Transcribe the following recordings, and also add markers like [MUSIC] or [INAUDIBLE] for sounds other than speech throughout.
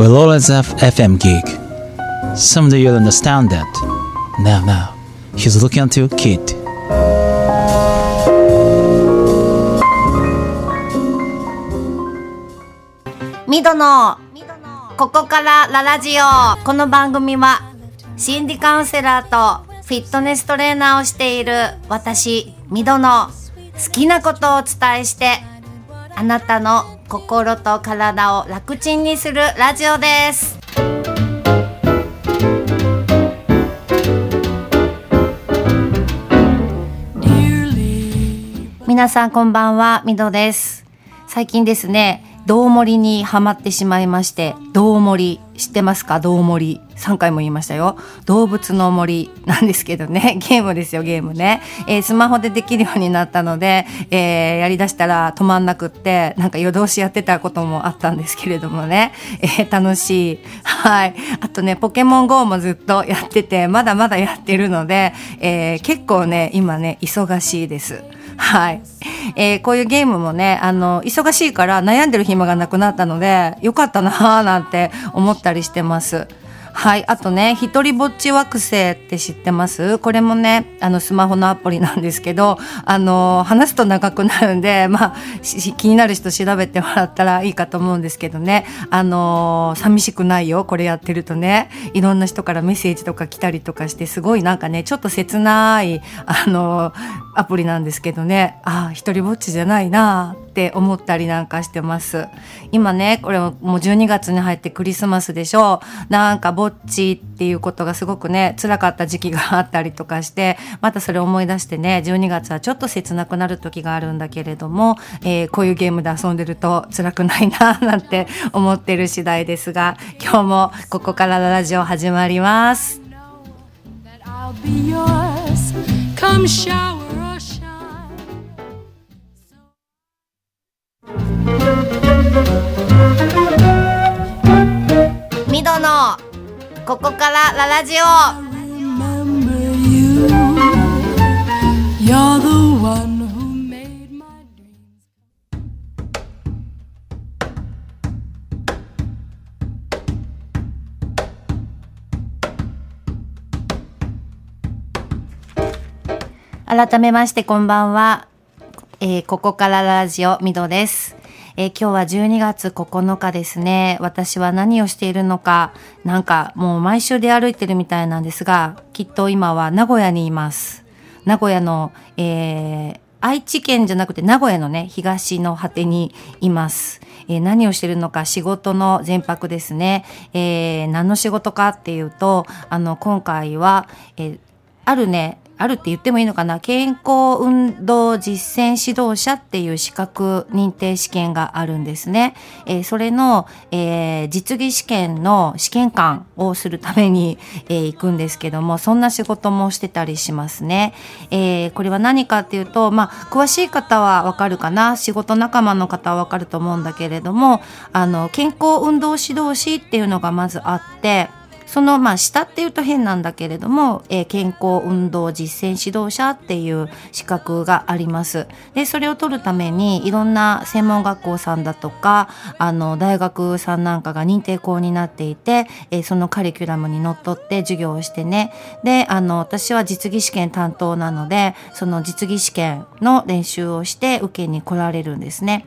will always have FM gig. Someday you'll understand that. Now, now, he's looking at you, kid. ミドのここからララジオこの番組は心理カウンセラーとフィットネストレーナーをしている私ミドの好きなことをお伝えしてあなたの心と体を楽ちんにするラジオです。皆さんこんばんはミドです。最近ですねどう森にはまってしまいましてどう森知ってますか？どう森3回も言いましたよ。動物の森なんですけどね。[LAUGHS] ゲームですよゲームね、えー、スマホでできるようになったので、えー、やりだしたら止まんなくってなんか夜通しやってたこともあったんですけれどもね、えー、楽しい。はい。あとねポケモン GO もずっと [LAUGHS] やっててまだまだやってるので、え、結構ね今ね忙しいです。はい。えー、こういうゲームもね、あの、忙しいから悩んでる暇がなくなったので、よかったなぁなんて思ったりしてます。はい。あとね、一人ぼっち惑星って知ってます？これもね、あの、スマホのアプリなんですけど、あの、話すと長くなるんで、[LAUGHS] まあ、気になる人調べてもらったらいいかと思うんですけどね、あの、寂しくないよ、これやってるとね、いろんな人からメッセージとか来たりとかして、すごいなんかね、ちょっと切ない、あの、アプリなんですけどね、ああ、一人ぼっちじゃないな。って思ったりなんかしてます。今ね、これもう12月に入ってクリスマスでしょう。なんかぼっちっていうことがすごくね辛かった時期があったりとかしてまたそれ思い出してね12月はちょっと切なくなる時があるんだけれども、えー、こういうゲームで遊んでると辛くないななんて思ってる次第ですが今日もここからラジオ始まります。Come shower ここからララジオ。改めましてこんばんは、えー、ここからラジオミドです。えー、今日は12月9日ですね。私は何をしているのか、なんかもう毎週出歩いてるみたいなんですが、きっと今は名古屋にいます。名古屋の、えー、愛知県じゃなくて名古屋のね、東の果てにいます。えー、何をしてるのか仕事の全泊ですね。えー、何の仕事かっていうと、あの、今回は、えー、あるね、あるって言ってもいいのかな？健康運動実践指導者っていう資格認定試験があるんですね。えー、それの、えー、実技試験の試験官をするために、えー、行くんですけども、そんな仕事もしてたりしますね。えー、これは何かっていうと、まあ、詳しい方はわかるかな？仕事仲間の方はわかると思うんだけれども、あの、健康運動指導士っていうのがまずあって、そのまあ下っていうと変なんだけれども、えー、健康運動実践指導者っていう資格があります。で、それを取るためにいろんな専門学校さんだとか、あの大学さんなんかが認定校になっていて、えー、そのカリキュラムにのっとって授業をしてね。で、あの私は実技試験担当なので、その実技試験の練習をして受けに来られるんですね。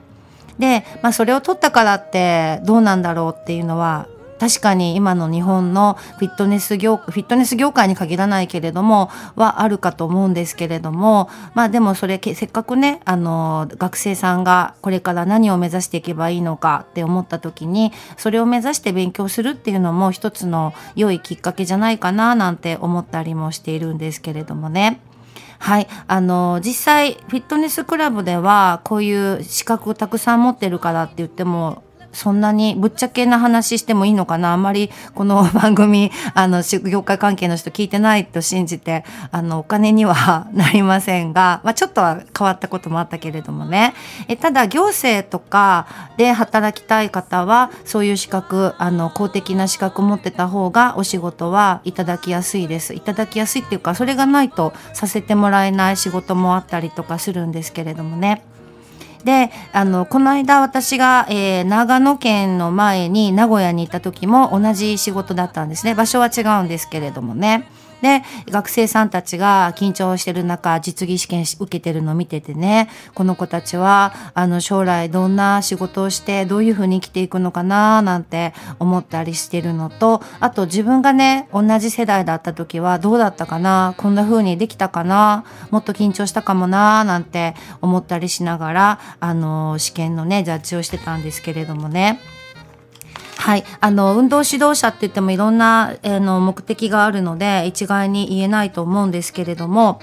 で、まあそれを取ったからってどうなんだろうっていうのは確かに今の日本のフィットネス業、フィットネス業界に限らないけれども、はあるかと思うんですけれども、まあでもそれ、せっかくね、あの、学生さんがこれから何を目指していけばいいのかって思った時に、それを目指して勉強するっていうのも一つの良いきっかけじゃないかななんて思ったりもしているんですけれどもね。はい。あの、実際、フィットネスクラブでは、こういう資格をたくさん持ってるからって言っても、そんなにぶっちゃけな話してもいいのかな？あんまりこの番組、[LAUGHS] あの、業界関係の人聞いてないと信じて、あの、お金にはなりませんが、まあ、ちょっとは変わったこともあったけれどもね。えただ、行政とかで働きたい方は、そういう資格、あの、公的な資格持ってた方がお仕事はいただきやすいです。いただきやすいっていうか、それがないとさせてもらえない仕事もあったりとかするんですけれどもね。であのこの間私が、えー、長野県の前に名古屋に行った時も同じ仕事だったんですね場所は違うんですけれどもね。で、学生さんたちが緊張してる中、実技試験受けてるの見ててね、この子たちは、あの、将来どんな仕事をして、どういうふうに生きていくのかな、なんて思ったりしてるのと、あと自分がね、同じ世代だった時はどうだったかな、こんな風にできたかな、もっと緊張したかもな、なんて思ったりしながら、あの、試験のね、ジャッジをしてたんですけれどもね。はい。あの、運動指導者って言ってもいろんな、えー、の目的があるので、一概に言えないと思うんですけれども、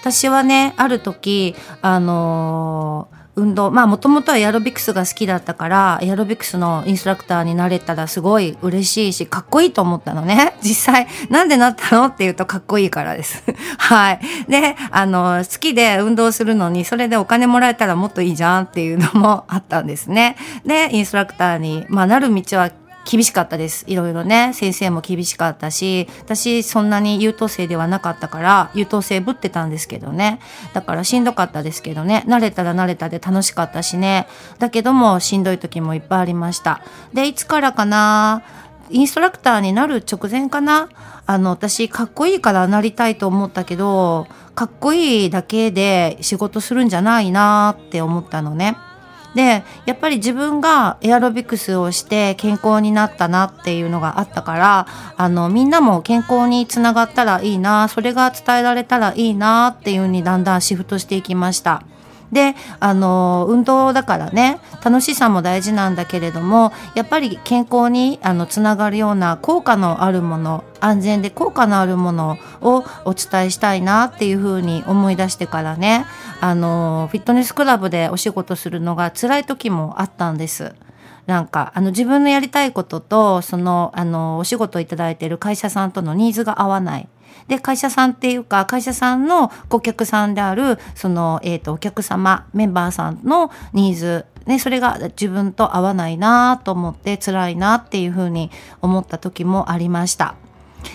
私はね、ある時、あのー運動まあもともとはエアロビクスが好きだったからエアロビクスのインストラクターになれたらすごい嬉しいしかっこいいと思ったのね。[LAUGHS] 実際なんでなったのっていうとかっこいいからです。[LAUGHS] はい。であの好きで運動するのにそれでお金もらえたらもっといいじゃんっていうのもあったんですね。でインストラクターに、まあ、なる道は厳しかったです。いろいろね、先生も厳しかったし、私そんなに優等生ではなかったから、優等生ぶってたんですけどね。だからしんどかったですけどね、慣れたら慣れたで楽しかったしね。だけどもしんどい時もいっぱいありました。で、いつからかな？インストラクターになる直前かな？あの、私、かっこいいからなりたいと思ったけど、かっこいいだけで仕事するんじゃないなって思ったのね。でやっぱり自分がエアロビクスをして健康になったなっていうのがあったからあのみんなも健康につながったらいいなそれが伝えられたらいいなっていう風にだんだんシフトしていきました。であの運動だからね楽しさも大事なんだけれどもやっぱり健康にあのつながるような効果のあるもの安全で効果のあるものをお伝えしたいなっていうふうに思い出してからねあのフィットネスクラブでお仕事するのが辛い時もあったんです。なんか、あの、自分のやりたいことと、その、あの、お仕事をいただいている会社さんとのニーズが合わない。で、会社さんっていうか、会社さんの顧客さんである、その、えっ、ー、と、お客様、メンバーさんのニーズ、ね、それが自分と合わないなと思って辛いなっていうふうに思った時もありました。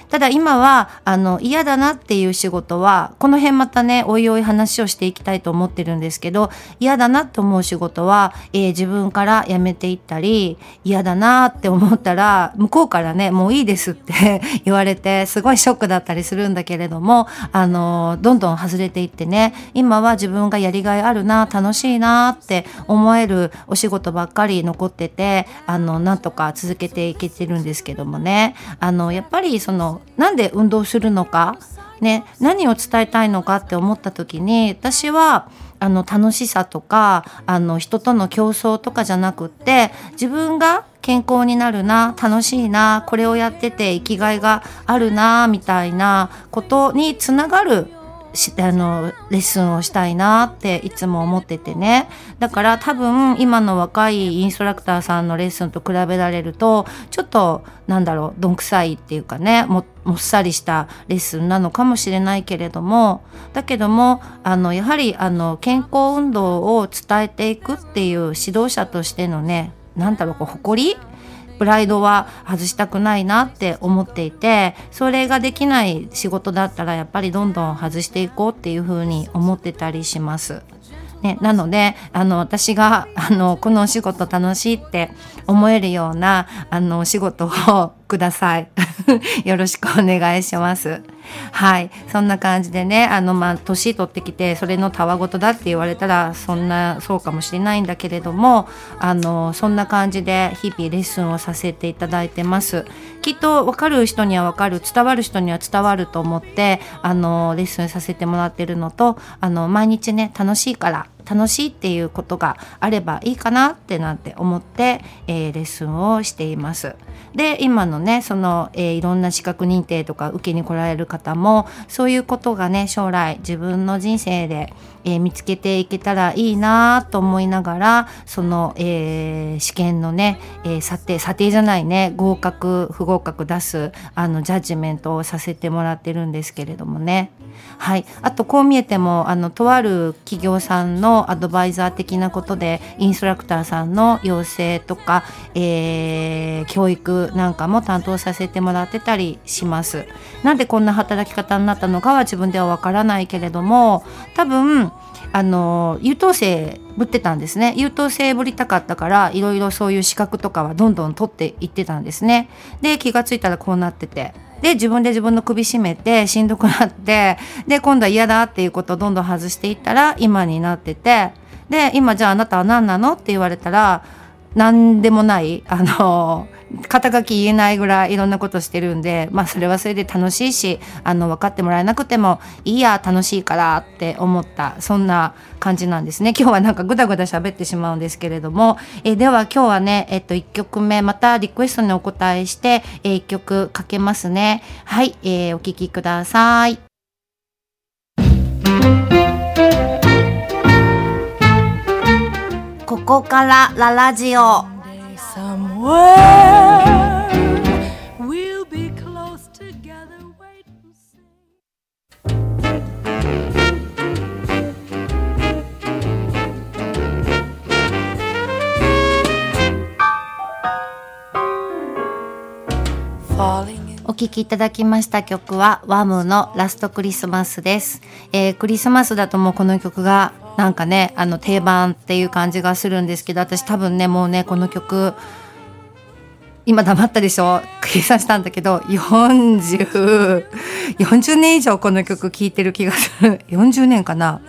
ただ今はあの嫌だなっていう仕事はこの辺またねおいおい話をしていきたいと思ってるんですけど嫌だなと思う仕事は、えー、自分から辞めていったり嫌だなって思ったら向こうからねもういいですって [LAUGHS] 言われてすごいショックだったりするんだけれどもあのどんどん外れていってね今は自分がやりがいあるな楽しいなって思えるお仕事ばっかり残っててあのなんとか続けていけてるんですけどもね。あのやっぱりそののなんで運動するのか、ね、何を伝えたいのかって思った時に私はあの楽しさとかあの人との競争とかじゃなくって自分が健康になるな楽しいなこれをやってて生きがいがあるなみたいなことにつながるしあのレッスンをしたいなっていつも思っててね。だから多分今の若いインストラクターさんのレッスンと比べられるとちょっとなんだろうどんくさいっていうかねももっさりしたレッスンなのかもしれないけれどもだけどもあのやはりあの健康運動を伝えていくっていう指導者としてのねなんだろうこう誇りプライドは外したくないなって思っていてそれができない仕事だったらやっぱりどんどん外していこうっていうふうに思ってたりします。ね、なのであの私があのこのお仕事楽しいって思えるようなあのお仕事をください。[LAUGHS] よろしくお願いします。はい。そんな感じでね、あの、まあ、年取ってきて、それのたわごとだって言われたら、そんな、そうかもしれないんだけれども、あの、そんな感じで日々レッスンをさせていただいてます。きっと分かる人には分かる、伝わる人には伝わると思って、あの、レッスンさせてもらってるのと、あの、毎日ね、楽しいから、楽しいっていうことがあればいいかなってなんて思って、えー、レッスンをしています。で今のねその、えー、いろんな資格認定とか受けに来られる方もそういうことがね将来自分の人生で、えー、見つけていけたらいいなと思いながらその、えー、試験のね、えー、査定査定じゃないね合格不合格出すあのジャッジメントをさせてもらってるんですけれどもね。はい。あとこう見えてもあのとある企業さんのアドバイザー的なことでインストラクターさんの養成とか、えー、教育なんかも担当させてもらってたりします。なんでこんな働き方になったのかは自分ではわからないけれども多分あの優等生ぶってたんですね。優等生ぶりたかったからいろいろそういう資格とかはどんどん取っていってたんですね。で気がついたらこうなってて。で自分で自分の首絞めてしんどくなってで今度は嫌だっていうことをどんどん外していったら今になっててで今じゃああなたは何なのって言われたら何でもないあの肩書き言えないぐらいいろんなことしてるんでまあそれはそれで楽しいしあの分かってもらえなくてもいいや楽しいからって思ったそんな感じなんですね。今日はなんかぐだぐだ喋ってしまうんですけれども。えでは今日はねえっと1曲目またリクエストにお答えしてえ1曲かけますね。はい、えー、お聴きください。ここからララジオ。お聴きいただきました曲はワムのラストクリスマスです、えー、クリスマスだともうこの曲がなんかねあの定番っていう感じがするんですけど私多分ねもうねこの曲今黙ったでしょ？計算したんだけど4040 40年以上この曲聴いてる気がする。40年かな？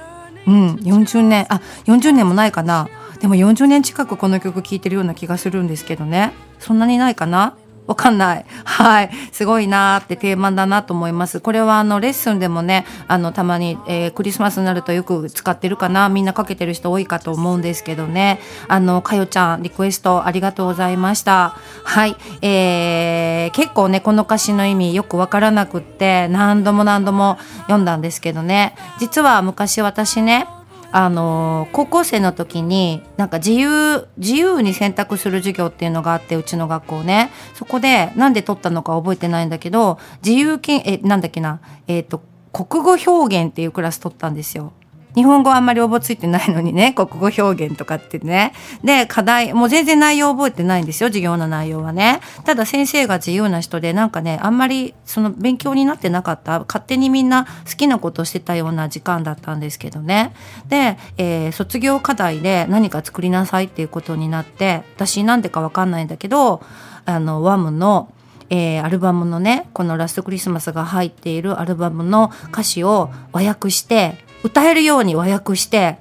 うん40年。あ40年もないかな？でも40年近くこの曲聴いてるような気がするんですけどね。そんなにないかな？わかんない。はい。すごいなーって定番だなと思います。これはあのレッスンでもね、あのたまに、えー、クリスマスになるとよく使ってるかな。みんなかけてる人多いかと思うんですけどね。あの、かよちゃん、リクエストありがとうございました。はい。えー、結構ね、この歌詞の意味よくわからなくって、何度も何度も読んだんですけどね。実は昔私ね、あの高校生の時になんか自由自由に選択する授業っていうのがあってうちの学校ねそこでなんで取ったのか覚えてないんだけど自由金えなんだっけなえっ、ー、と国語表現っていうクラス取ったんですよ。日本語あんまり覚えついてないのにね、[LAUGHS] 国語表現とかってね。で、課題、もう全然内容覚えてないんですよ、授業の内容はね。ただ先生が自由な人で、なんかね、あんまりその勉強になってなかった、勝手にみんな好きなことをしてたような時間だったんですけどね。で、えー、卒業課題で何か作りなさいっていうことになって、私なんでかわかんないんだけど、あの、ワムの、えー、アルバムのねこの「ラストクリスマス」が入っているアルバムの歌詞を和訳して歌えるように和訳して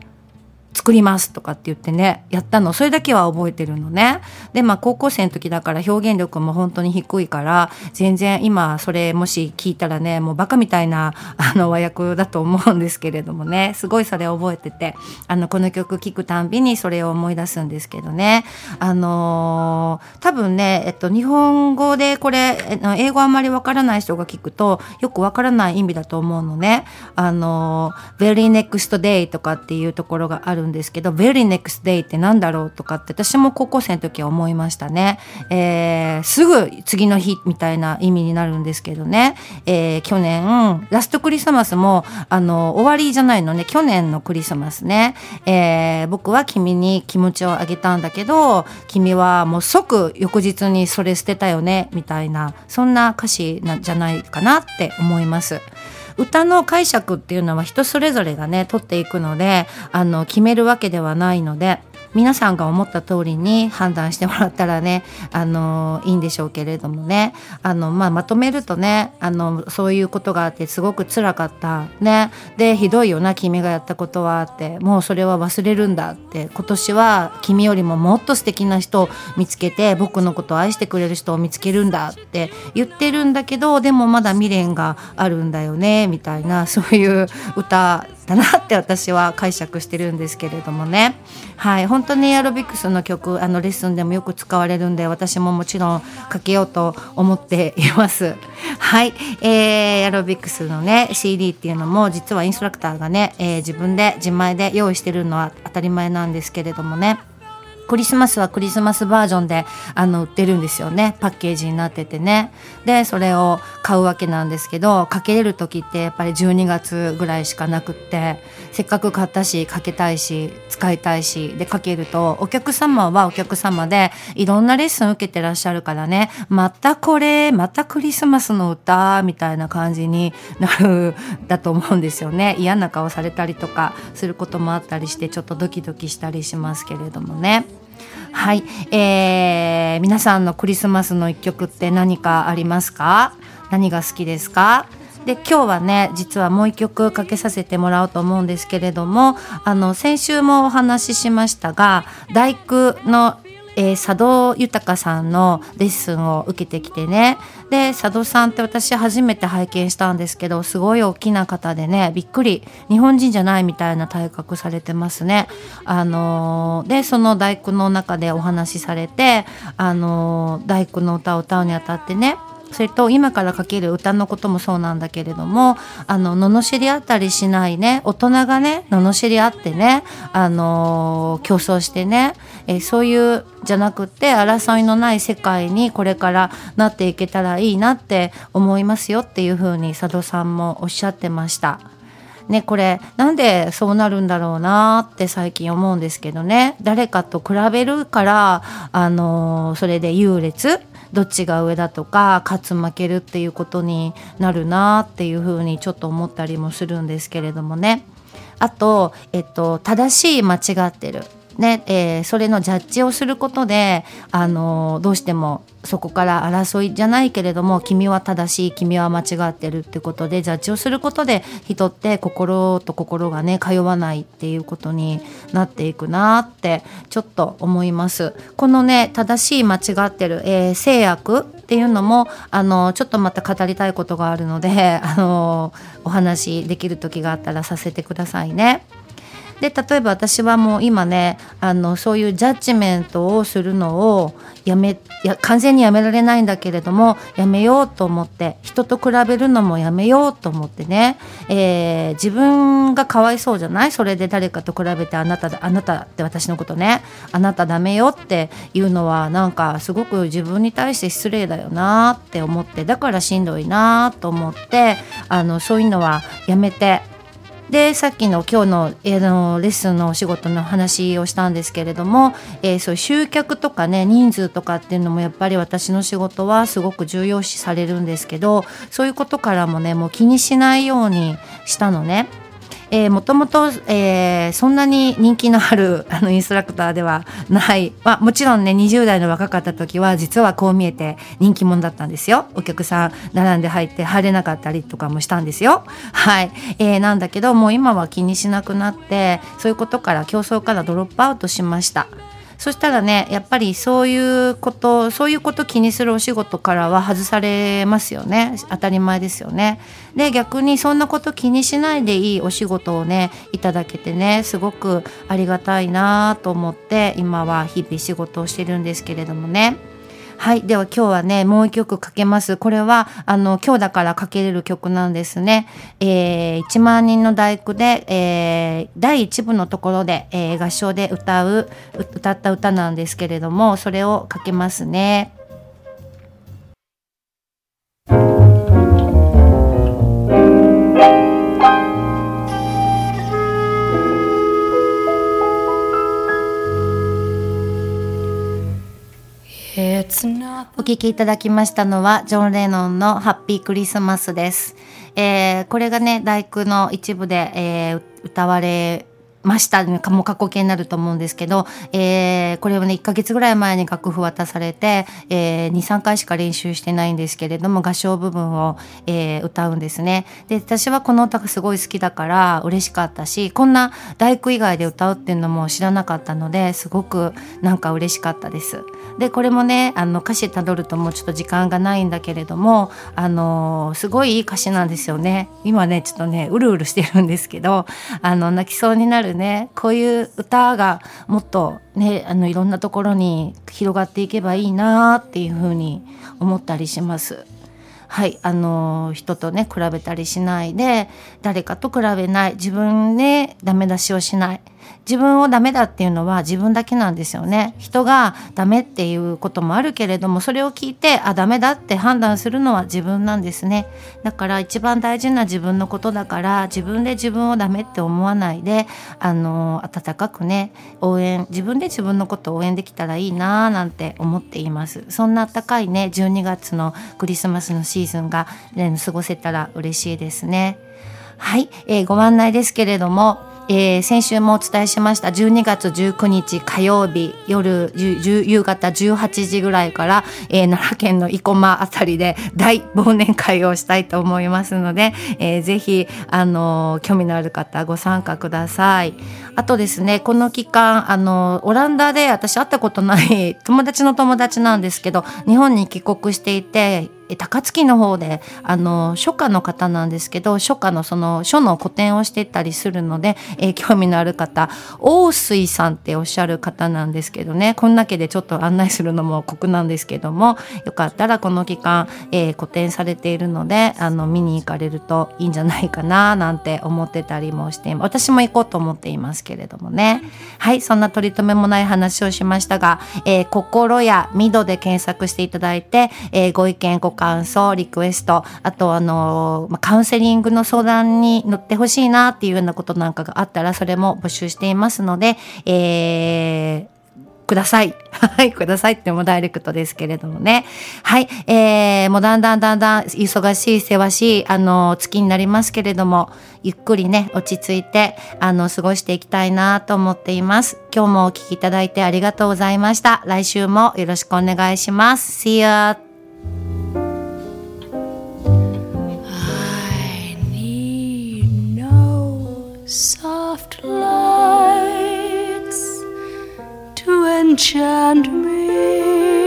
作りますとかって言ってねやったの。それだけは覚えてるのね。でまあ高校生の時だから表現力も本当に低いから全然今それもし聞いたらねもうバカみたいなあの和訳だと思うんですけれどもね。すごいそれ覚えててあのこの曲聴くたんびにそれを思い出すんですけどね。あのー、多分ねえっと日本語でこれ英語あんまりわからない人が聞くとよくわからない意味だと思うのね。あの very next day とかっていうところがあるるんですけど very next day って何だろうとかって私も高校生の時は思いましたね、えー、すぐ次の日みたいな意味になるんですけどね、えー、去年ラストクリスマスもあの終わりじゃないのね。去年のクリスマスね、えー、僕は君に気持ちをあげたんだけど君はもう即翌日にそれ捨てたよね。みたいなそんな歌詞なんじゃないかなって思います。歌の解釈っていうのは人それぞれがね取っていくのであの決めるわけではないので皆さんが思った通りに判断してもらったらね [LAUGHS] あのいいんでしょうけれどもね。あの、まあ、まとめるとねあのそういうことがあってすごく辛かったね。でひどいよな君がやったことはって。もうそれは忘れるんだって。今年は君よりももっと素敵な人を見つけて僕のことを愛してくれる人を見つけるんだって。言ってるんだけどでもまだ未練があるんだよねみたいなそういう歌だなって私は解釈してるんですけれどもね。はい。本当にエアロビクスの曲あのレッスンでもよく使われるんで私ももちろんかけようと思っています。[LAUGHS] はい、えー、エアロビクスのね CD っていうのも実はインストラクターがね、えー、自分で自前で用意してるのは当たり前なんですけれどもね。クリスマスはクリスマスバージョンであの売ってるんですよね。パッケージになっててね。でそれを買うわけなんですけどかけれる時ってやっぱり12月ぐらいしかなくってせっかく買ったしかけたいし使いたいしでかけるとお客様はお客様でいろんなレッスン受けてらっしゃるからね。またこれまたクリスマスの歌みたいな感じになるだと思うんですよね。嫌な顔されたりとかすることもあったりしてちょっとドキドキしたりしますけれどもね。はい、えー、皆さんのクリスマスの一曲って何かありますか？何が好きですか？で今日はね実はもう一曲かけさせてもらおうと思うんですけれどもあの先週もお話ししましたが大工のえー、佐渡豊さんのレッスンを受けてきてねで佐渡さんって私初めて拝見したんですけどすごい大きな方でねびっくり日本人じゃないみたいな体格されてますね。あのー、でその大工の中でお話しされて、あのー、大工の歌を歌うにあたってねそれと今からかける歌のこともそうなんだけれどもあの罵り合ったりしないね大人がね罵り合ってねあの競争してね、えー、そういうじゃなくて争いのない世界にこれからなっていけたらいいなって思いますよっていうふうに佐渡さんもおっしゃってました。ね、これなんでそうなるんだろうなって最近思うんですけどね誰かと比べるからあのそれで優劣どっちが上だとか勝つ負けるっていうことになるなっていうふうにちょっと思ったりもするんですけれどもね。あと、えっと、正しい間違ってる。ねえー、それのジャッジをすることで、あのどうしてもそこから争いじゃないけれども君は正しい君は間違ってるってことでジャッジをすることで人って心と心がね通わないっていうことになっていくなってちょっと思います。このね正しい間違ってる、えー、制約っていうのもあのちょっとまた語りたいことがあるのであのお話できる時があったらさせてくださいね。で例えば私はもう今ねあのそういうジャッジメントをするのをやめや完全にやめられないんだけれどもやめようと思って人と比べるのもやめようと思ってね、えー、自分がかわいそうじゃない？それで誰かと比べてあなたあなたって私のことねあなたダメよっていうのはなんかすごく自分に対して失礼だよなって思ってだからしんどいなと思ってあのそういうのはやめてでさっきの今日の,、えー、のレッスンのお仕事の話をしたんですけれども、えー、そう集客とかね人数とかっていうのもやっぱり私の仕事はすごく重要視されるんですけどそういうことからもねもう気にしないようにしたのね。えー、もともと、えー、そんなに人気のあるあのインストラクターではない、まあ、もちろんね20代の若かった時は実はこう見えて人気者だったんですよ。お客さん並んで入って入れなかったりとかもしたんですよ。はい、えー、なんだけどもう今は気にしなくなってそういうことから競争からドロップアウトしました。そしたらねやっぱりそういうことそういうこと気にするお仕事からは外されますよね当たり前ですよね。で逆にそんなこと気にしないでいいお仕事をねいただけてねすごくありがたいなと思って今は日々仕事をしてるんですけれどもね。はい。では今日はね、もう一曲かけます。これは、あの、今日だからかけれる曲なんですね。えー、1万人の大工で、えー、第1部のところで、えー、合唱で歌う、歌った歌なんですけれども、それをかけますね。聴きいただきましたのは、ジョン・レノンのハッピークリスマスです。えー、これがね、大工の一部で、えー、歌われました。もう過去形になると思うんですけど、えー、これはね1ヶ月ぐらい前に楽譜渡されて、えー、23回しか練習してないんですけれども合唱部分を、えー、歌うんですね。で私はこの歌がすごい好きだから嬉しかったしこんな大工以外で歌うっていうのも知らなかったのですごくなんか嬉しかったです。でこれもねあの歌詞たどるともうちょっと時間がないんだけれどもあのすごいいい歌詞なんですよね。今ねちょっとねうるうるしてるんですけどあの泣きそうになるねこういう歌がもっとねあのいろんなところに広がっていけばいいなっていうふうに思ったりします。はい、あの人とね比べたりしないで誰かと比べない自分でダメ出しをしない自分をダメだっていうのは自分だけなんですよね。人がダメっていうこともあるけれどもそれを聞いてあダメだって判断するのは自分なんですね。だから一番大事な自分のことだから自分で自分をダメって思わないであの温かくね応援自分で自分のことを応援できたらいいなーなんて思っています。そんなあったかいね12月のクリスマスのシーズンが、ね、過ごせたら嬉しいですね。はい、えー、ご案内ですけれどもえー、先週もお伝えしました12月19日火曜日夜夕方18時ぐらいから、えー、奈良県の生駒あたりで大忘年会をしたいと思いますので、えー、ぜひ、あの興味のある方ご参加ください。あとですねこの期間あのオランダで私会ったことない [LAUGHS] 友達の友達なんですけど日本に帰国していて高槻の方であの書家の方なんですけど書家のその書の個展をしてたりするので、えー、興味のある方大水さんっておっしゃる方なんですけどねこんだけでちょっと案内するのも酷なんですけどもよかったらこの期間、えー、個展されているのであの見に行かれるといいんじゃないかななんて思ってたりもして私も行こうと思っています。けれどもね。はいそんな取り留めもない話をしましたが、えー、心やミドで検索していただいて、えー、ご意見ご感想、リクエスト、あとあの、まカウンセリングの相談に乗ってほしいなっていうようなことなんかがあったら、それも募集していますので、えー、ください。[LAUGHS] はい、くださいってもダイレクトですけれどもね。はい、えー、もうだんだんだんだん忙しい、せわしい、あの、月になりますけれども、ゆっくりね、落ち着いて、あの、過ごしていきたいなと思っています。今日もお聞きいただいてありがとうございました。来週もよろしくお願いします。See you! soft light. to enchant me.